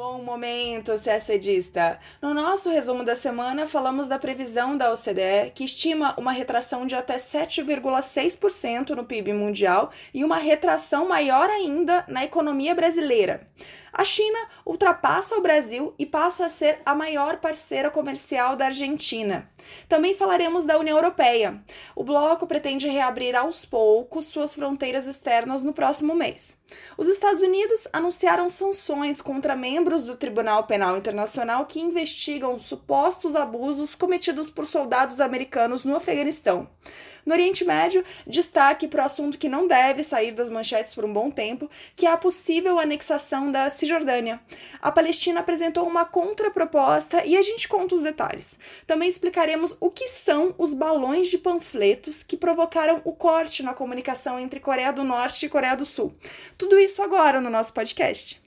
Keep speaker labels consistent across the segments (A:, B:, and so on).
A: Bom momento, CSDista! No nosso resumo da semana, falamos da previsão da OCDE, que estima uma retração de até 7,6% no PIB mundial e uma retração maior ainda na economia brasileira. A China ultrapassa o Brasil e passa a ser a maior parceira comercial da Argentina. Também falaremos da União Europeia. O bloco pretende reabrir aos poucos suas fronteiras externas no próximo mês. Os Estados Unidos anunciaram sanções contra membros do Tribunal Penal Internacional que investigam supostos abusos cometidos por soldados americanos no Afeganistão. No Oriente Médio, destaque para o assunto que não deve sair das manchetes por um bom tempo, que é a possível anexação da Cisjordânia. A Palestina apresentou uma contraproposta e a gente conta os detalhes. Também explicaremos o que são os balões de panfletos que provocaram o corte na comunicação entre Coreia do Norte e Coreia do Sul. Tudo isso agora no nosso podcast.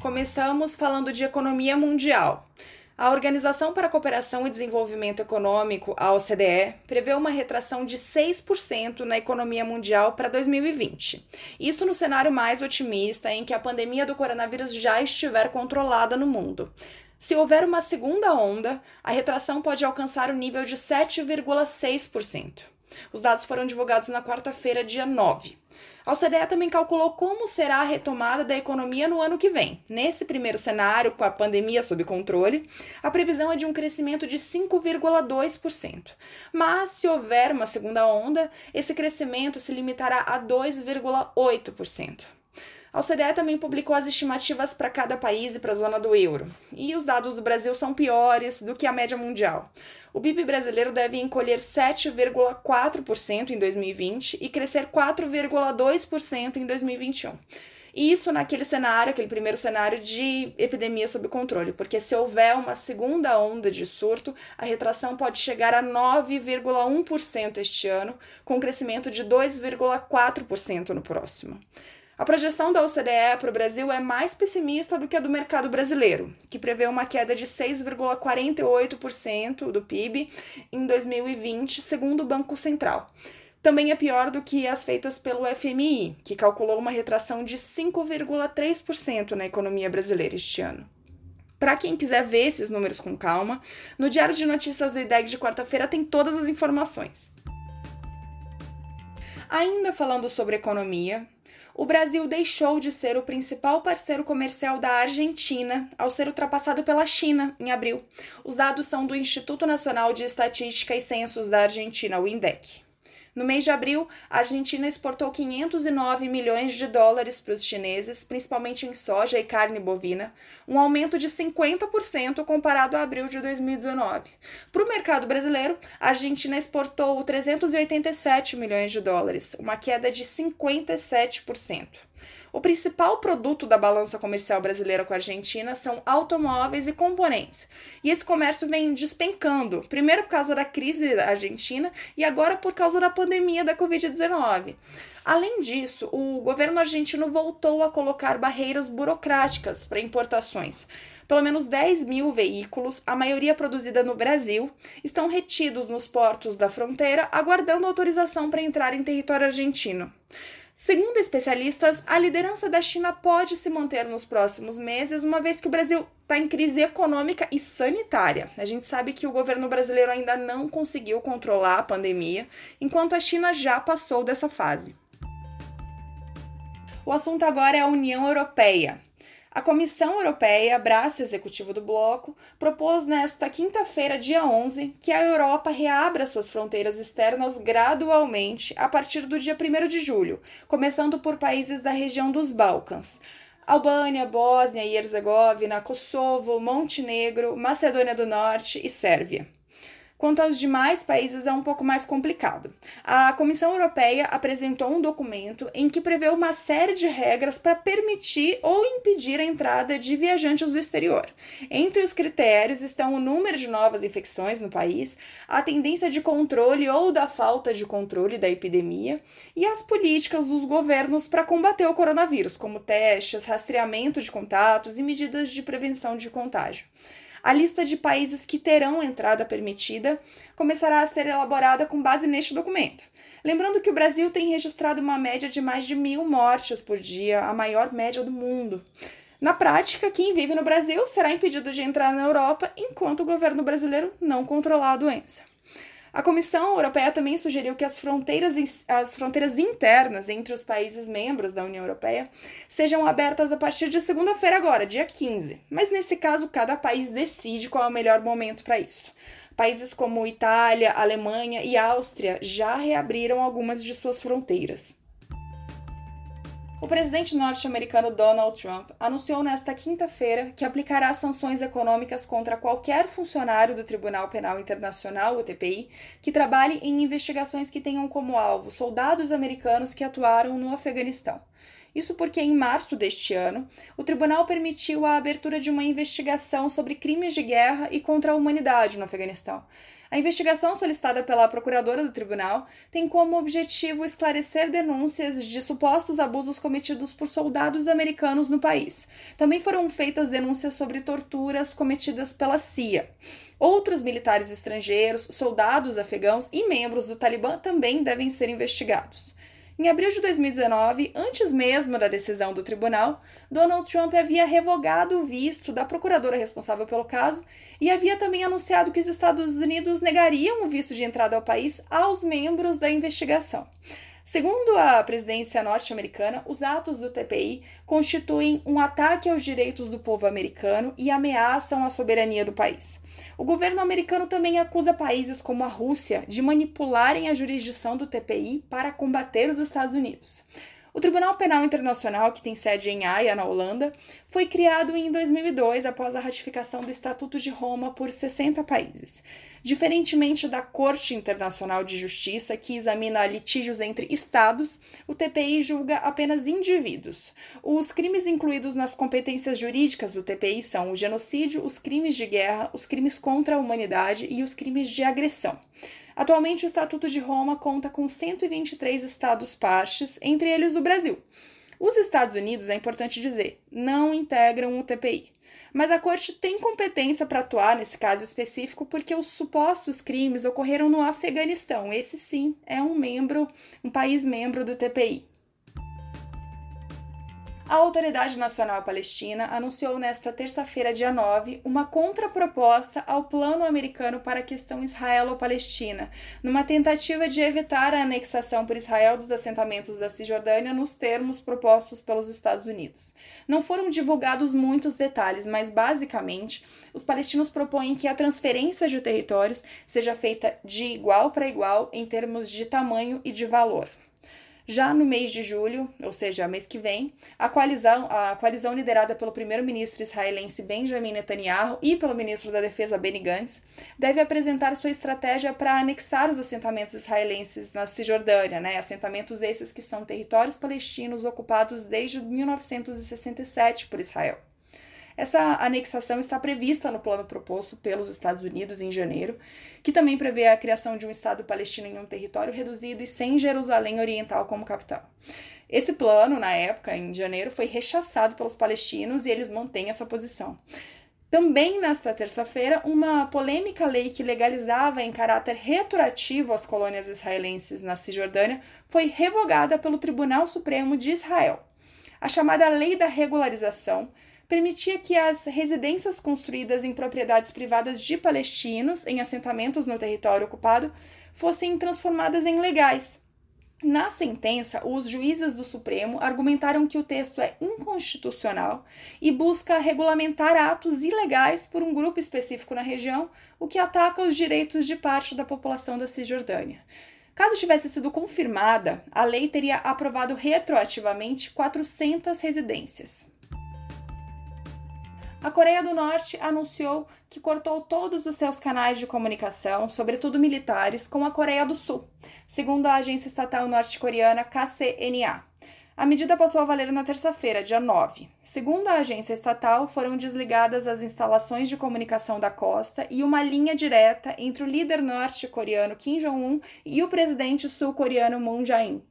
A: Começamos falando de economia mundial. A Organização para a Cooperação e Desenvolvimento Econômico, a OCDE, prevê uma retração de 6% na economia mundial para 2020. Isso no cenário mais otimista, em que a pandemia do coronavírus já estiver controlada no mundo. Se houver uma segunda onda, a retração pode alcançar o nível de 7,6%. Os dados foram divulgados na quarta-feira, dia 9. A OCDE também calculou como será a retomada da economia no ano que vem. Nesse primeiro cenário, com a pandemia sob controle, a previsão é de um crescimento de 5,2%. Mas, se houver uma segunda onda, esse crescimento se limitará a 2,8%. A OCDE também publicou as estimativas para cada país e para a zona do euro. E os dados do Brasil são piores do que a média mundial. O PIB brasileiro deve encolher 7,4% em 2020 e crescer 4,2% em 2021. Isso naquele cenário, aquele primeiro cenário de epidemia sob controle, porque se houver uma segunda onda de surto, a retração pode chegar a 9,1% este ano, com crescimento de 2,4% no próximo. A projeção da OCDE para o Brasil é mais pessimista do que a do mercado brasileiro, que prevê uma queda de 6,48% do PIB em 2020, segundo o Banco Central. Também é pior do que as feitas pelo FMI, que calculou uma retração de 5,3% na economia brasileira este ano. Para quem quiser ver esses números com calma, no Diário de Notícias do IDEG de quarta-feira tem todas as informações. Ainda falando sobre economia, o Brasil deixou de ser o principal parceiro comercial da Argentina ao ser ultrapassado pela China em abril. Os dados são do Instituto Nacional de Estatística e Censos da Argentina, o INDEC. No mês de abril, a Argentina exportou 509 milhões de dólares para os chineses, principalmente em soja e carne bovina, um aumento de 50% comparado a abril de 2019. Para o mercado brasileiro, a Argentina exportou 387 milhões de dólares, uma queda de 57%. O principal produto da balança comercial brasileira com a Argentina são automóveis e componentes. E esse comércio vem despencando, primeiro por causa da crise da Argentina e agora por causa da pandemia da Covid-19. Além disso, o governo argentino voltou a colocar barreiras burocráticas para importações. Pelo menos 10 mil veículos, a maioria produzida no Brasil, estão retidos nos portos da fronteira, aguardando autorização para entrar em território argentino. Segundo especialistas, a liderança da China pode se manter nos próximos meses, uma vez que o Brasil está em crise econômica e sanitária. A gente sabe que o governo brasileiro ainda não conseguiu controlar a pandemia, enquanto a China já passou dessa fase. O assunto agora é a União Europeia. A Comissão Europeia, braço executivo do bloco, propôs nesta quinta-feira, dia 11, que a Europa reabra suas fronteiras externas gradualmente a partir do dia 1 de julho, começando por países da região dos Balcãs. Albânia, Bósnia e Herzegovina, Kosovo, Montenegro, Macedônia do Norte e Sérvia. Quanto aos demais países, é um pouco mais complicado. A Comissão Europeia apresentou um documento em que prevê uma série de regras para permitir ou impedir a entrada de viajantes do exterior. Entre os critérios estão o número de novas infecções no país, a tendência de controle ou da falta de controle da epidemia e as políticas dos governos para combater o coronavírus, como testes, rastreamento de contatos e medidas de prevenção de contágio. A lista de países que terão entrada permitida começará a ser elaborada com base neste documento. Lembrando que o Brasil tem registrado uma média de mais de mil mortes por dia, a maior média do mundo. Na prática, quem vive no Brasil será impedido de entrar na Europa enquanto o governo brasileiro não controlar a doença. A Comissão Europeia também sugeriu que as fronteiras, as fronteiras internas entre os países membros da União Europeia sejam abertas a partir de segunda-feira, agora, dia 15. Mas nesse caso, cada país decide qual é o melhor momento para isso. Países como Itália, Alemanha e Áustria já reabriram algumas de suas fronteiras. O presidente norte-americano Donald Trump anunciou nesta quinta-feira que aplicará sanções econômicas contra qualquer funcionário do Tribunal Penal Internacional, o TPI, que trabalhe em investigações que tenham como alvo soldados americanos que atuaram no Afeganistão. Isso porque, em março deste ano, o tribunal permitiu a abertura de uma investigação sobre crimes de guerra e contra a humanidade no Afeganistão. A investigação solicitada pela procuradora do tribunal tem como objetivo esclarecer denúncias de supostos abusos cometidos por soldados americanos no país. Também foram feitas denúncias sobre torturas cometidas pela CIA. Outros militares estrangeiros, soldados afegãos e membros do Talibã também devem ser investigados. Em abril de 2019, antes mesmo da decisão do tribunal, Donald Trump havia revogado o visto da procuradora responsável pelo caso e havia também anunciado que os Estados Unidos negariam o visto de entrada ao país aos membros da investigação. Segundo a presidência norte-americana, os atos do TPI constituem um ataque aos direitos do povo americano e ameaçam a soberania do país. O governo americano também acusa países como a Rússia de manipularem a jurisdição do TPI para combater os Estados Unidos. O Tribunal Penal Internacional, que tem sede em Haia, na Holanda, foi criado em 2002 após a ratificação do Estatuto de Roma por 60 países. Diferentemente da Corte Internacional de Justiça, que examina litígios entre estados, o TPI julga apenas indivíduos. Os crimes incluídos nas competências jurídicas do TPI são o genocídio, os crimes de guerra, os crimes contra a humanidade e os crimes de agressão. Atualmente, o Estatuto de Roma conta com 123 estados-partes, entre eles o Brasil. Os Estados Unidos, é importante dizer, não integram o TPI. Mas a corte tem competência para atuar nesse caso específico porque os supostos crimes ocorreram no Afeganistão. Esse sim é um membro, um país membro do TPI. A Autoridade Nacional Palestina anunciou nesta terça-feira, dia 9, uma contraproposta ao plano americano para a questão israelo-palestina, numa tentativa de evitar a anexação por Israel dos assentamentos da Cisjordânia nos termos propostos pelos Estados Unidos. Não foram divulgados muitos detalhes, mas basicamente os palestinos propõem que a transferência de territórios seja feita de igual para igual em termos de tamanho e de valor. Já no mês de julho, ou seja, mês que vem, a coalizão, a coalizão liderada pelo primeiro-ministro israelense Benjamin Netanyahu e pelo ministro da Defesa Benny Gantz deve apresentar sua estratégia para anexar os assentamentos israelenses na Cisjordânia, né? assentamentos esses que são territórios palestinos ocupados desde 1967 por Israel. Essa anexação está prevista no plano proposto pelos Estados Unidos em janeiro, que também prevê a criação de um Estado palestino em um território reduzido e sem Jerusalém Oriental como capital. Esse plano, na época, em janeiro, foi rechaçado pelos palestinos e eles mantêm essa posição. Também nesta terça-feira, uma polêmica lei que legalizava em caráter retroativo as colônias israelenses na Cisjordânia foi revogada pelo Tribunal Supremo de Israel. A chamada Lei da Regularização permitia que as residências construídas em propriedades privadas de palestinos em assentamentos no território ocupado fossem transformadas em legais. Na sentença, os juízes do Supremo argumentaram que o texto é inconstitucional e busca regulamentar atos ilegais por um grupo específico na região, o que ataca os direitos de parte da população da Cisjordânia. Caso tivesse sido confirmada, a lei teria aprovado retroativamente 400 residências. A Coreia do Norte anunciou que cortou todos os seus canais de comunicação, sobretudo militares, com a Coreia do Sul, segundo a agência estatal norte-coreana KCNA. A medida passou a valer na terça-feira, dia 9. Segundo a agência estatal, foram desligadas as instalações de comunicação da costa e uma linha direta entre o líder norte-coreano Kim Jong-un e o presidente sul-coreano Moon Jae-in.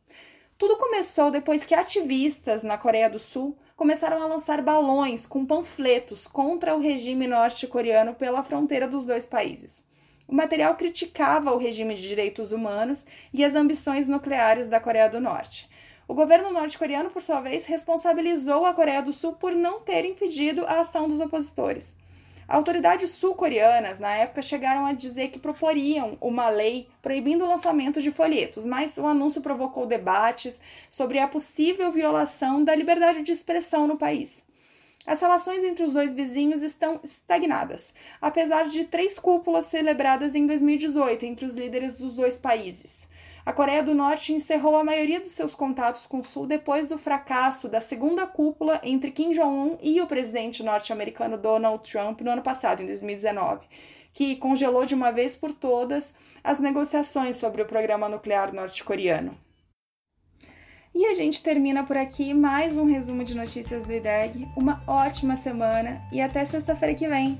A: Tudo começou depois que ativistas na Coreia do Sul começaram a lançar balões com panfletos contra o regime norte-coreano pela fronteira dos dois países. O material criticava o regime de direitos humanos e as ambições nucleares da Coreia do Norte. O governo norte-coreano, por sua vez, responsabilizou a Coreia do Sul por não ter impedido a ação dos opositores. Autoridades sul-coreanas, na época, chegaram a dizer que proporiam uma lei proibindo o lançamento de folhetos, mas o anúncio provocou debates sobre a possível violação da liberdade de expressão no país. As relações entre os dois vizinhos estão estagnadas, apesar de três cúpulas celebradas em 2018 entre os líderes dos dois países. A Coreia do Norte encerrou a maioria dos seus contatos com o Sul depois do fracasso da segunda cúpula entre Kim Jong-un e o presidente norte-americano Donald Trump no ano passado, em 2019, que congelou de uma vez por todas as negociações sobre o programa nuclear norte-coreano. E a gente termina por aqui mais um resumo de notícias do IDEG. Uma ótima semana e até sexta-feira que vem!